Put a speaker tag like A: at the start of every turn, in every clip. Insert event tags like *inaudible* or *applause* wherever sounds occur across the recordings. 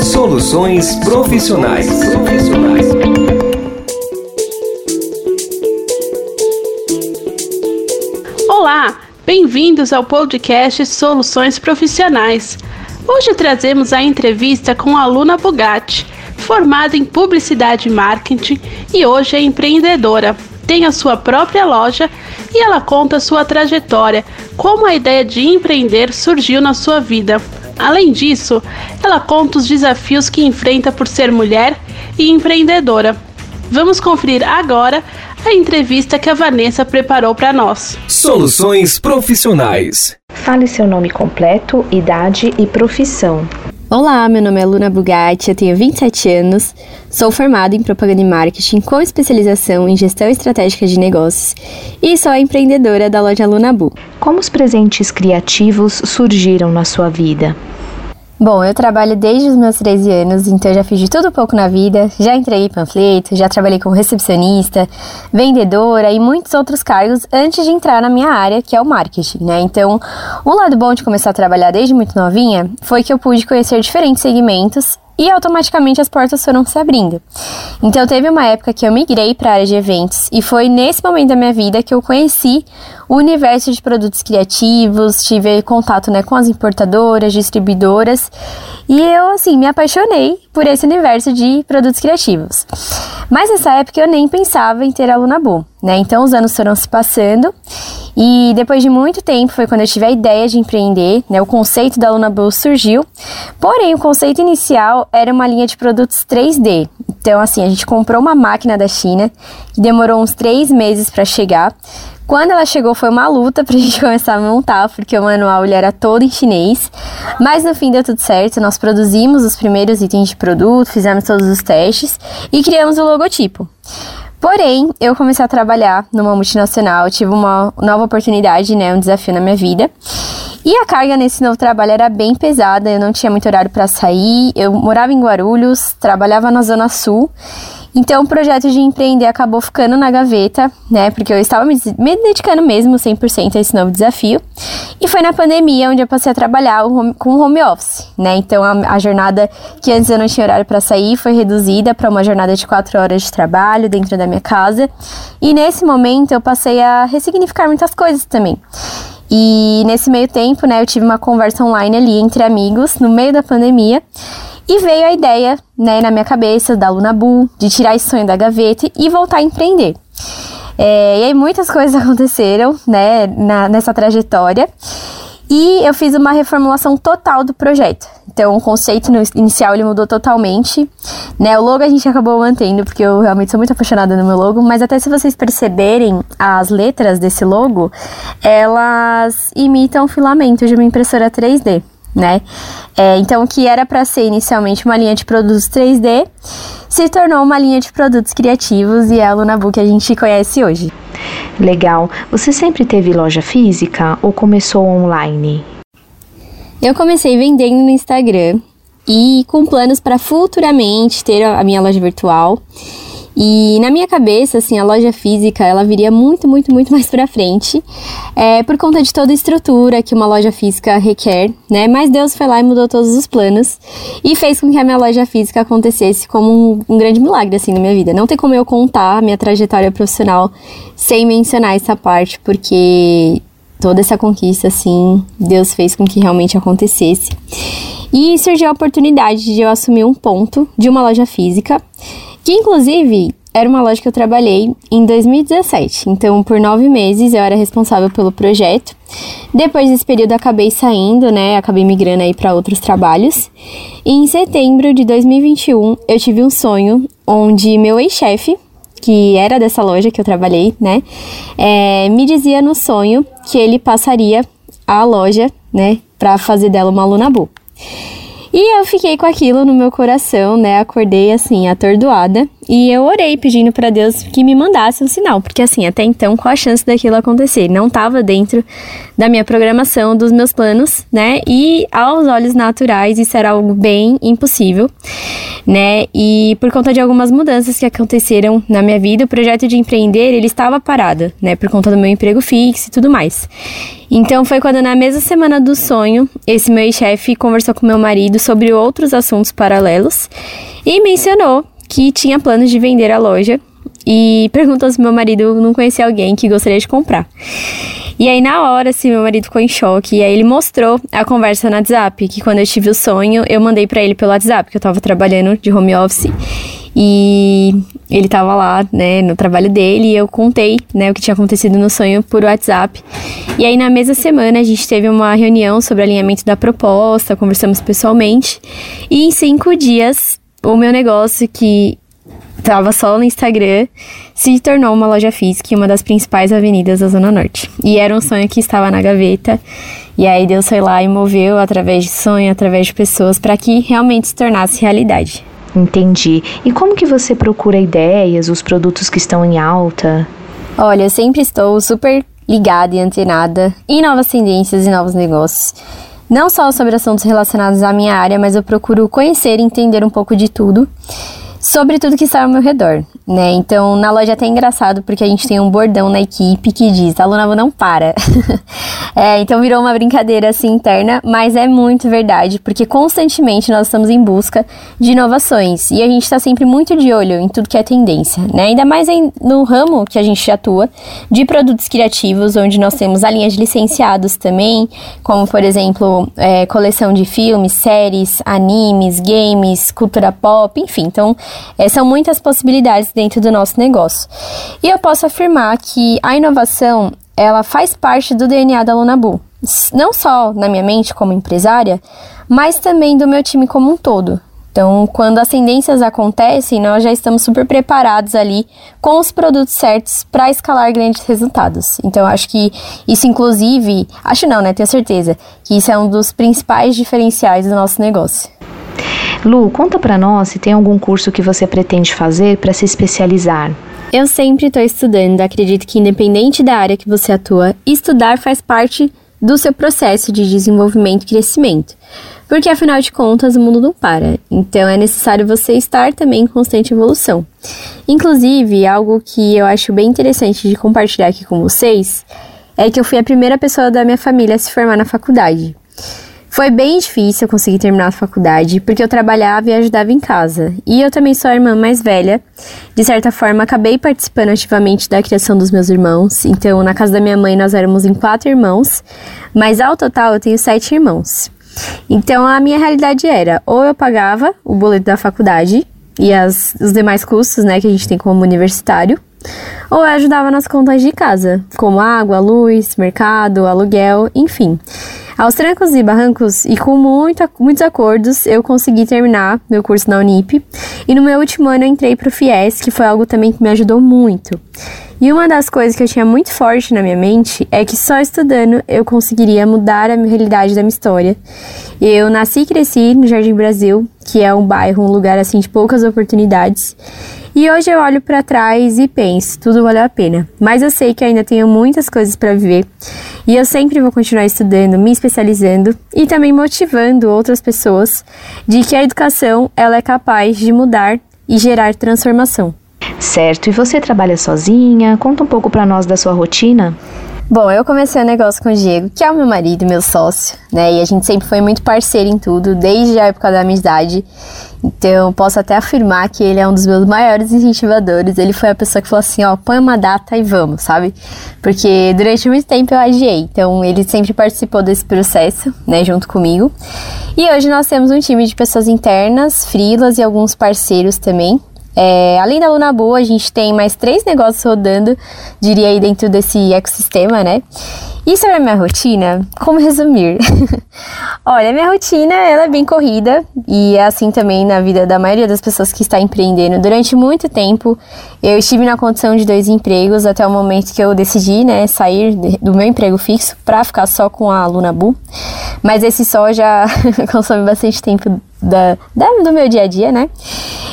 A: Soluções profissionais. profissionais.
B: Olá, bem-vindos ao podcast Soluções Profissionais. Hoje trazemos a entrevista com a aluna Bugatti, formada em Publicidade e Marketing e hoje é empreendedora. Tem a sua própria loja e ela conta sua trajetória, como a ideia de empreender surgiu na sua vida. Além disso, ela conta os desafios que enfrenta por ser mulher e empreendedora. Vamos conferir agora a entrevista que a Vanessa preparou para nós.
A: Soluções profissionais.
C: Fale seu nome completo, idade e profissão.
D: Olá, meu nome é Luna Bugatti, eu tenho 27 anos, sou formada em propaganda e marketing com especialização em gestão estratégica de negócios e sou a empreendedora da loja Lunabu.
C: Como os presentes criativos surgiram na sua vida?
D: Bom, eu trabalho desde os meus 13 anos, então já fiz de tudo pouco na vida. Já entreguei panfleto, já trabalhei como recepcionista, vendedora e muitos outros cargos antes de entrar na minha área, que é o marketing, né? Então, o lado bom de começar a trabalhar desde muito novinha foi que eu pude conhecer diferentes segmentos e automaticamente as portas foram se abrindo. Então teve uma época que eu migrei para a área de eventos e foi nesse momento da minha vida que eu conheci o universo de produtos criativos, tive contato né, com as importadoras, distribuidoras e eu assim me apaixonei por esse universo de produtos criativos. Mas nessa época eu nem pensava em ter aluna boa, né? Então os anos foram se passando e depois de muito tempo foi quando eu tive a ideia de empreender, né? O conceito da Luna Bull surgiu. Porém, o conceito inicial era uma linha de produtos 3D. Então, assim, a gente comprou uma máquina da China que demorou uns três meses para chegar. Quando ela chegou foi uma luta pra *laughs* gente começar a montar, porque o manual ele era todo em chinês. Mas no fim deu tudo certo, nós produzimos os primeiros itens de produto, fizemos todos os testes e criamos o logotipo. Porém, eu comecei a trabalhar numa multinacional, tive uma nova oportunidade, né, um desafio na minha vida. E a carga nesse novo trabalho era bem pesada, eu não tinha muito horário para sair, eu morava em Guarulhos, trabalhava na Zona Sul então, o projeto de empreender acabou ficando na gaveta, né? Porque eu estava me, dedicando mesmo 100% a esse novo desafio. E foi na pandemia onde eu passei a trabalhar com home office, né? Então, a, a, jornada que antes eu não tinha horário para sair foi reduzida para uma jornada de quatro horas de trabalho dentro da minha casa. E nesse momento eu passei a ressignificar muitas coisas também. E nesse meio tempo, né, eu tive uma conversa online ali entre amigos no meio da pandemia. E veio a ideia, né, na minha cabeça, da Luna Bull, de tirar esse sonho da gaveta e voltar a empreender. É, e aí muitas *laughs* coisas aconteceram, né, na, nessa trajetória. E eu fiz uma reformulação total do projeto. Então, o conceito inicial ele mudou totalmente, né? O logo a gente acabou mantendo porque eu realmente sou muito apaixonada no meu logo, mas até se vocês perceberem as letras desse logo, elas imitam filamentos de uma impressora 3D né? É, então, o que era para ser inicialmente uma linha de produtos 3D se tornou uma linha de produtos criativos e é a Lunabu que a gente conhece hoje.
C: Legal. Você sempre teve loja física ou começou online?
D: Eu comecei vendendo no Instagram e com planos para futuramente ter a minha loja virtual. E na minha cabeça, assim, a loja física, ela viria muito, muito, muito mais pra frente, é, por conta de toda a estrutura que uma loja física requer, né? Mas Deus foi lá e mudou todos os planos e fez com que a minha loja física acontecesse como um, um grande milagre, assim, na minha vida. Não tem como eu contar a minha trajetória profissional sem mencionar essa parte, porque toda essa conquista, assim, Deus fez com que realmente acontecesse. E surgiu a oportunidade de eu assumir um ponto de uma loja física que inclusive era uma loja que eu trabalhei em 2017. Então, por nove meses eu era responsável pelo projeto. Depois desse período, acabei saindo, né? Acabei migrando aí para outros trabalhos. E em setembro de 2021, eu tive um sonho onde meu ex-chefe, que era dessa loja que eu trabalhei, né? É, me dizia no sonho que ele passaria a loja, né? Para fazer dela uma aluna boa. E eu fiquei com aquilo no meu coração, né? Acordei assim, atordoada. E eu orei pedindo para Deus que me mandasse um sinal, porque assim, até então, qual a chance daquilo acontecer? Não estava dentro da minha programação, dos meus planos, né? E aos olhos naturais, isso era algo bem impossível. né? E por conta de algumas mudanças que aconteceram na minha vida, o projeto de empreender, ele estava parado, né? Por conta do meu emprego fixo e tudo mais. Então foi quando na mesma semana do sonho, esse meu chefe conversou com meu marido sobre outros assuntos paralelos e mencionou que tinha planos de vender a loja e perguntou se meu marido não conhecia alguém que gostaria de comprar. E aí, na hora, assim, meu marido ficou em choque. E aí, ele mostrou a conversa no WhatsApp. Que quando eu tive o sonho, eu mandei para ele pelo WhatsApp, que eu tava trabalhando de home office. E ele tava lá, né, no trabalho dele. E eu contei, né, o que tinha acontecido no sonho por WhatsApp. E aí, na mesma semana, a gente teve uma reunião sobre alinhamento da proposta. Conversamos pessoalmente. E em cinco dias, o meu negócio, que estava só no Instagram, se tornou uma loja física em uma das principais avenidas da Zona Norte. E era um sonho que estava na gaveta. E aí Deus foi lá e moveu através de sonho, através de pessoas, para que realmente se tornasse realidade.
C: Entendi. E como que você procura ideias, os produtos que estão em alta?
D: Olha, eu sempre estou super ligada e antenada em novas tendências e novos negócios. Não só sobre assuntos relacionados à minha área, mas eu procuro conhecer e entender um pouco de tudo sobre tudo que está ao meu redor, né? Então, na loja é até engraçado porque a gente tem um bordão na equipe que diz: aluna não para. *laughs* é, então virou uma brincadeira assim interna, mas é muito verdade, porque constantemente nós estamos em busca de inovações e a gente está sempre muito de olho em tudo que é tendência, né? Ainda mais no ramo que a gente atua de produtos criativos, onde nós temos a linha de licenciados também, como por exemplo, é, coleção de filmes, séries, animes, games, cultura pop, enfim. Então, é, são muitas possibilidades dentro do nosso negócio. E eu posso afirmar que a inovação ela faz parte do DNA da Lunabu, não só na minha mente como empresária, mas também do meu time como um todo. Então, quando as tendências acontecem, nós já estamos super preparados ali com os produtos certos para escalar grandes resultados. Então, acho que isso, inclusive, acho não, né? Tenho certeza que isso é um dos principais diferenciais do nosso negócio.
C: Lu, conta para nós se tem algum curso que você pretende fazer para se especializar.
D: Eu sempre estou estudando, acredito que independente da área que você atua, estudar faz parte do seu processo de desenvolvimento e crescimento. Porque afinal de contas o mundo não para, então é necessário você estar também em constante evolução. Inclusive, algo que eu acho bem interessante de compartilhar aqui com vocês é que eu fui a primeira pessoa da minha família a se formar na faculdade. Foi bem difícil conseguir terminar a faculdade, porque eu trabalhava e ajudava em casa. E eu também sou a irmã mais velha. De certa forma, acabei participando ativamente da criação dos meus irmãos. Então, na casa da minha mãe, nós éramos em quatro irmãos, mas ao total eu tenho sete irmãos. Então, a minha realidade era: ou eu pagava o boleto da faculdade e as, os demais custos, né, que a gente tem como universitário, ou eu ajudava nas contas de casa, como água, luz, mercado, aluguel, enfim. Aos trancos e barrancos e com muita, muitos acordos, eu consegui terminar meu curso na Unip. E no meu último ano eu entrei para o FIES, que foi algo também que me ajudou muito. E uma das coisas que eu tinha muito forte na minha mente é que só estudando eu conseguiria mudar a realidade da minha história. Eu nasci e cresci no Jardim Brasil, que é um bairro, um lugar assim de poucas oportunidades. E hoje eu olho para trás e penso, tudo valeu a pena. Mas eu sei que ainda tenho muitas coisas para viver. E eu sempre vou continuar estudando, me especializando e também motivando outras pessoas de que a educação ela é capaz de mudar e gerar transformação.
C: Certo. E você trabalha sozinha? Conta um pouco para nós da sua rotina.
D: Bom, eu comecei o um negócio com o Diego, que é o meu marido, meu sócio, né? E a gente sempre foi muito parceiro em tudo, desde a época da amizade. Então, posso até afirmar que ele é um dos meus maiores incentivadores. Ele foi a pessoa que falou assim: ó, põe uma data e vamos, sabe? Porque durante muito tempo eu adiei. Então, ele sempre participou desse processo, né, junto comigo. E hoje nós temos um time de pessoas internas, frilas e alguns parceiros também, é, além da Luna Boa, a gente tem mais três negócios rodando, diria aí, dentro desse ecossistema, né? E sobre a minha rotina, como resumir? *laughs* Olha, minha rotina ela é bem corrida e é assim também na vida da maioria das pessoas que está empreendendo. Durante muito tempo, eu estive na condição de dois empregos até o momento que eu decidi, né, sair do meu emprego fixo para ficar só com a Luna Bu. Mas esse só já *laughs* consome bastante tempo da, da, do meu dia a dia, né?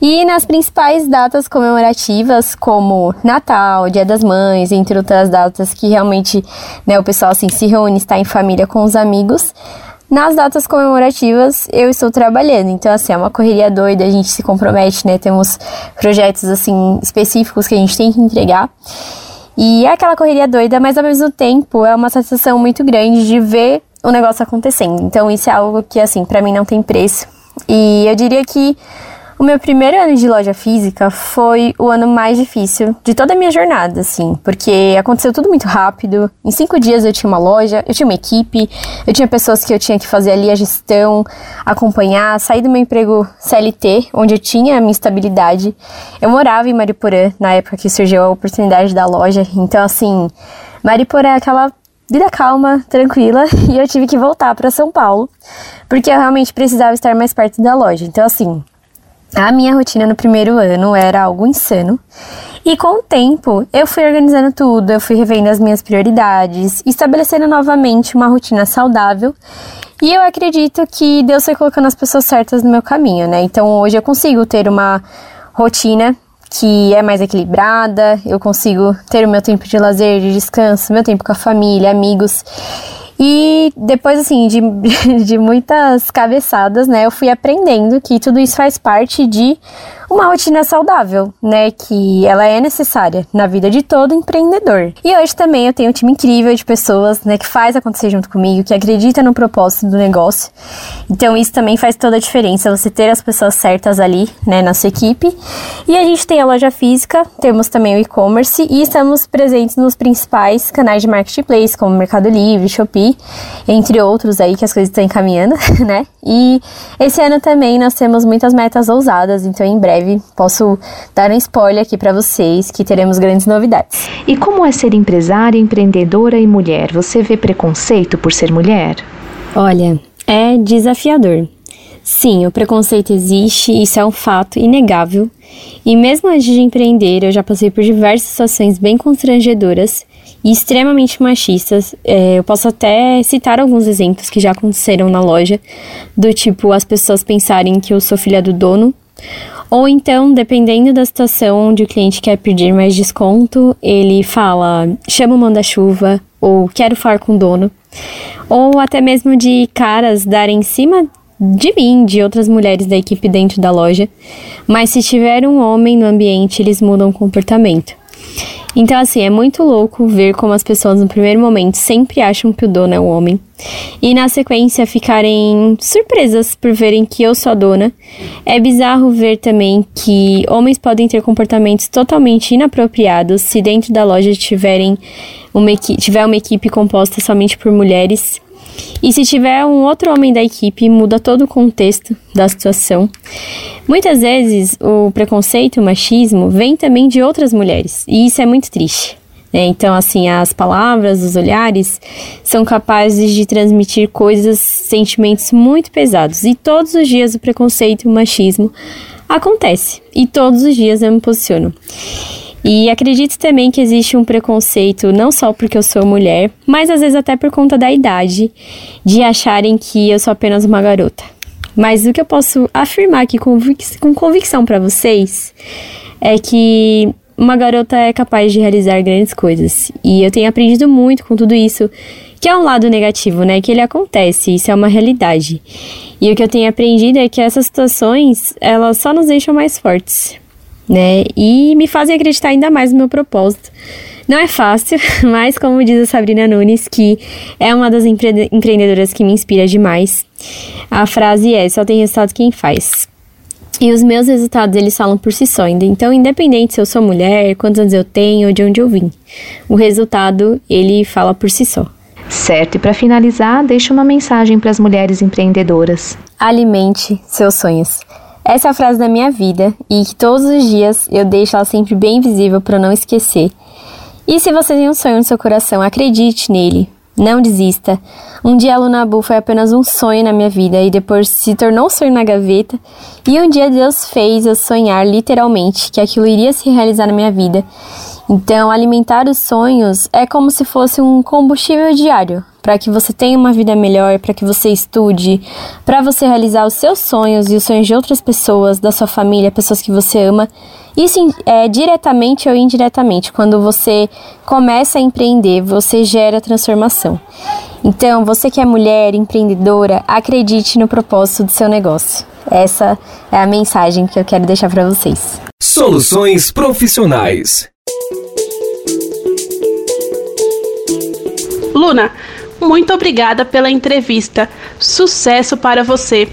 D: E nas principais datas comemorativas, como Natal, Dia das Mães, entre outras datas que realmente né, o pessoal assim, se reúne, está em família com os amigos, nas datas comemorativas eu estou trabalhando. Então, assim, é uma correria doida, a gente se compromete, né? Temos projetos, assim, específicos que a gente tem que entregar. E é aquela correria doida, mas ao mesmo tempo é uma satisfação muito grande de ver o negócio acontecendo. Então, isso é algo que, assim, para mim não tem preço. E eu diria que o meu primeiro ano de loja física foi o ano mais difícil de toda a minha jornada, assim, porque aconteceu tudo muito rápido. Em cinco dias eu tinha uma loja, eu tinha uma equipe, eu tinha pessoas que eu tinha que fazer ali a gestão, acompanhar, sair do meu emprego CLT, onde eu tinha a minha estabilidade. Eu morava em Mariporã na época que surgiu a oportunidade da loja, então, assim, Mariporã é aquela vida calma, tranquila, e eu tive que voltar para São Paulo, porque eu realmente precisava estar mais perto da loja. Então, assim, a minha rotina no primeiro ano era algo insano. E com o tempo, eu fui organizando tudo, eu fui revendo as minhas prioridades, estabelecendo novamente uma rotina saudável. E eu acredito que Deus foi colocando as pessoas certas no meu caminho, né? Então hoje eu consigo ter uma rotina que é mais equilibrada, eu consigo ter o meu tempo de lazer, de descanso, meu tempo com a família, amigos. E depois, assim, de, *laughs* de muitas cabeçadas, né, eu fui aprendendo que tudo isso faz parte de uma rotina saudável, né, que ela é necessária na vida de todo empreendedor. E hoje também eu tenho um time incrível de pessoas, né, que faz acontecer junto comigo, que acredita no propósito do negócio. Então isso também faz toda a diferença, você ter as pessoas certas ali, né, na sua equipe. E a gente tem a loja física, temos também o e-commerce e estamos presentes nos principais canais de marketplace, como Mercado Livre, Shopee, entre outros aí que as coisas estão encaminhando, *laughs* né? E esse ano também nós temos muitas metas ousadas, então em breve breve posso dar um spoiler aqui para vocês que teremos grandes novidades.
C: E como é ser empresária, empreendedora e mulher? Você vê preconceito por ser mulher?
D: Olha, é desafiador. Sim, o preconceito existe, isso é um fato inegável. E mesmo antes de empreender, eu já passei por diversas situações bem constrangedoras e extremamente machistas. É, eu posso até citar alguns exemplos que já aconteceram na loja, do tipo as pessoas pensarem que eu sou filha do dono, ou então, dependendo da situação onde o cliente quer pedir mais desconto, ele fala: chama o manda-chuva, ou quero falar com o dono. Ou até mesmo de caras darem em cima de mim, de outras mulheres da equipe dentro da loja. Mas se tiver um homem no ambiente, eles mudam o comportamento. Então, assim, é muito louco ver como as pessoas no primeiro momento sempre acham que o dono é o homem e na sequência ficarem surpresas por verem que eu sou a dona. É bizarro ver também que homens podem ter comportamentos totalmente inapropriados se dentro da loja tiverem uma tiver uma equipe composta somente por mulheres e se tiver um outro homem da equipe, muda todo o contexto da situação. Muitas vezes o preconceito, o machismo, vem também de outras mulheres, e isso é muito triste. Né? Então, assim, as palavras, os olhares são capazes de transmitir coisas, sentimentos muito pesados. E todos os dias o preconceito o machismo acontece. E todos os dias eu me posiciono. E acredito também que existe um preconceito, não só porque eu sou mulher, mas às vezes até por conta da idade, de acharem que eu sou apenas uma garota. Mas o que eu posso afirmar aqui com, convic com convicção para vocês é que uma garota é capaz de realizar grandes coisas. E eu tenho aprendido muito com tudo isso, que é um lado negativo, né? Que ele acontece, isso é uma realidade. E o que eu tenho aprendido é que essas situações, elas só nos deixam mais fortes né? E me fazem acreditar ainda mais no meu propósito. Não é fácil, *laughs* mas como diz a Sabrina Nunes, que é uma das empre empreendedoras que me inspira demais, a frase é: só tem resultado quem faz. E os meus resultados, eles falam por si só. Então, independente se eu sou mulher, quantos anos eu tenho ou de onde eu vim, o resultado, ele fala por si só.
C: Certo, e para finalizar, deixa uma mensagem para as mulheres empreendedoras.
D: Alimente seus sonhos. Essa é a frase da minha vida e que todos os dias eu deixo ela sempre bem visível para não esquecer. E se você tem um sonho no seu coração, acredite nele. Não desista. Um dia a Lunabu foi apenas um sonho na minha vida e depois se tornou um sonho na gaveta. E um dia Deus fez eu sonhar literalmente que aquilo iria se realizar na minha vida. Então, alimentar os sonhos é como se fosse um combustível diário para que você tenha uma vida melhor, para que você estude, para você realizar os seus sonhos e os sonhos de outras pessoas, da sua família, pessoas que você ama. Isso é diretamente ou indiretamente. Quando você começa a empreender, você gera transformação. Então, você que é mulher, empreendedora, acredite no propósito do seu negócio. Essa é a mensagem que eu quero deixar para vocês.
A: Soluções profissionais.
B: Luna, muito obrigada pela entrevista. Sucesso para você.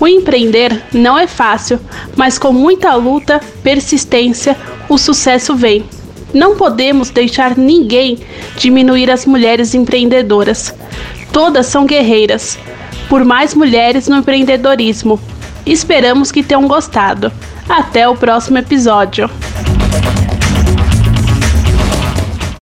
B: O empreender não é fácil, mas com muita luta, persistência, o sucesso vem. Não podemos deixar ninguém diminuir as mulheres empreendedoras. Todas são guerreiras. Por mais mulheres no empreendedorismo. Esperamos que tenham gostado. Até o próximo episódio.